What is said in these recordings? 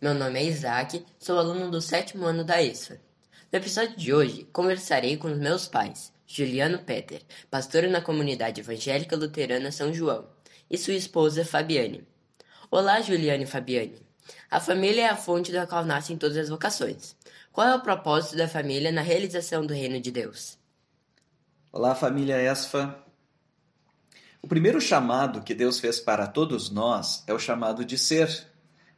Meu nome é Isaac, sou aluno do sétimo ano da ESFA. No episódio de hoje, conversarei com os meus pais, Juliano Peter, pastor na comunidade evangélica luterana São João, e sua esposa Fabiane. Olá, Juliano e Fabiane. A família é a fonte da qual nascem todas as vocações. Qual é o propósito da família na realização do reino de Deus? Olá, família ESFA. O primeiro chamado que Deus fez para todos nós é o chamado de ser,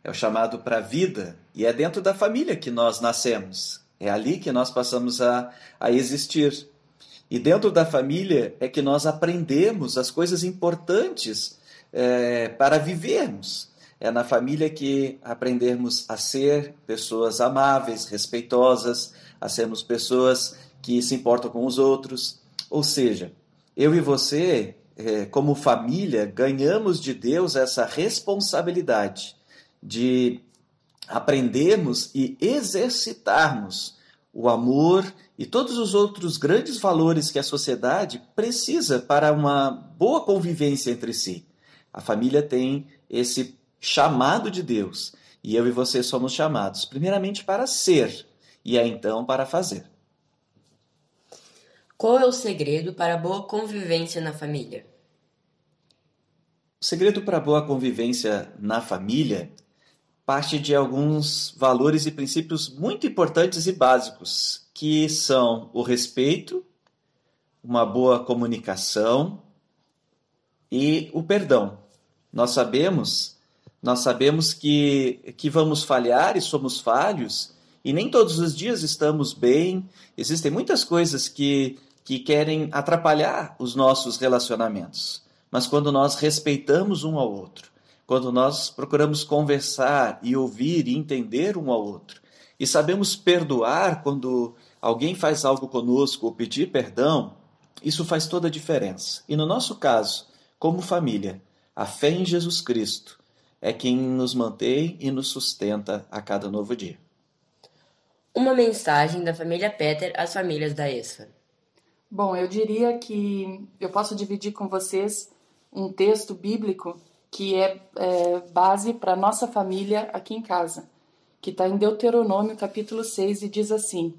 é o chamado para a vida, e é dentro da família que nós nascemos, é ali que nós passamos a, a existir. E dentro da família é que nós aprendemos as coisas importantes é, para vivermos. É na família que aprendemos a ser pessoas amáveis, respeitosas, a sermos pessoas que se importam com os outros. Ou seja, eu e você é, como família, ganhamos de Deus essa responsabilidade de aprendermos e exercitarmos o amor e todos os outros grandes valores que a sociedade precisa para uma boa convivência entre si. A família tem esse chamado de Deus e eu e você somos chamados, primeiramente, para ser e é então para fazer. Qual é o segredo para a boa convivência na família? O segredo para a boa convivência na família parte de alguns valores e princípios muito importantes e básicos, que são o respeito, uma boa comunicação e o perdão. Nós sabemos, nós sabemos que, que vamos falhar e somos falhos, e nem todos os dias estamos bem. Existem muitas coisas que, que querem atrapalhar os nossos relacionamentos mas quando nós respeitamos um ao outro, quando nós procuramos conversar e ouvir e entender um ao outro, e sabemos perdoar quando alguém faz algo conosco ou pedir perdão, isso faz toda a diferença. E no nosso caso, como família, a fé em Jesus Cristo é quem nos mantém e nos sustenta a cada novo dia. Uma mensagem da família Peter às famílias da ESFA. Bom, eu diria que eu posso dividir com vocês um texto bíblico que é, é base para nossa família aqui em casa, que está em Deuteronômio capítulo 6 e diz assim: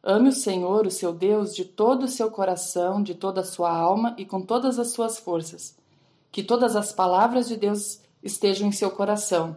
Ame o Senhor, o seu Deus, de todo o seu coração, de toda a sua alma e com todas as suas forças. Que todas as palavras de Deus estejam em seu coração.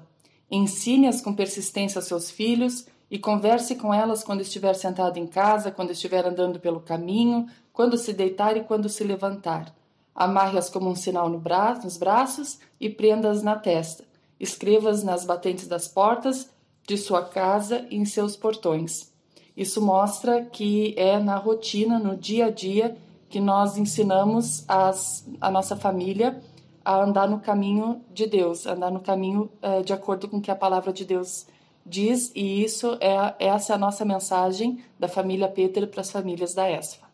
Ensine-as com persistência aos seus filhos e converse com elas quando estiver sentado em casa, quando estiver andando pelo caminho, quando se deitar e quando se levantar Amarre-as como um sinal no bra nos braços e prenda-as na testa. Escreva-as nas batentes das portas de sua casa e em seus portões. Isso mostra que é na rotina, no dia a dia, que nós ensinamos as, a nossa família a andar no caminho de Deus, andar no caminho é, de acordo com o que a palavra de Deus diz, e isso é essa é a nossa mensagem da família Peter para as famílias da ESFA.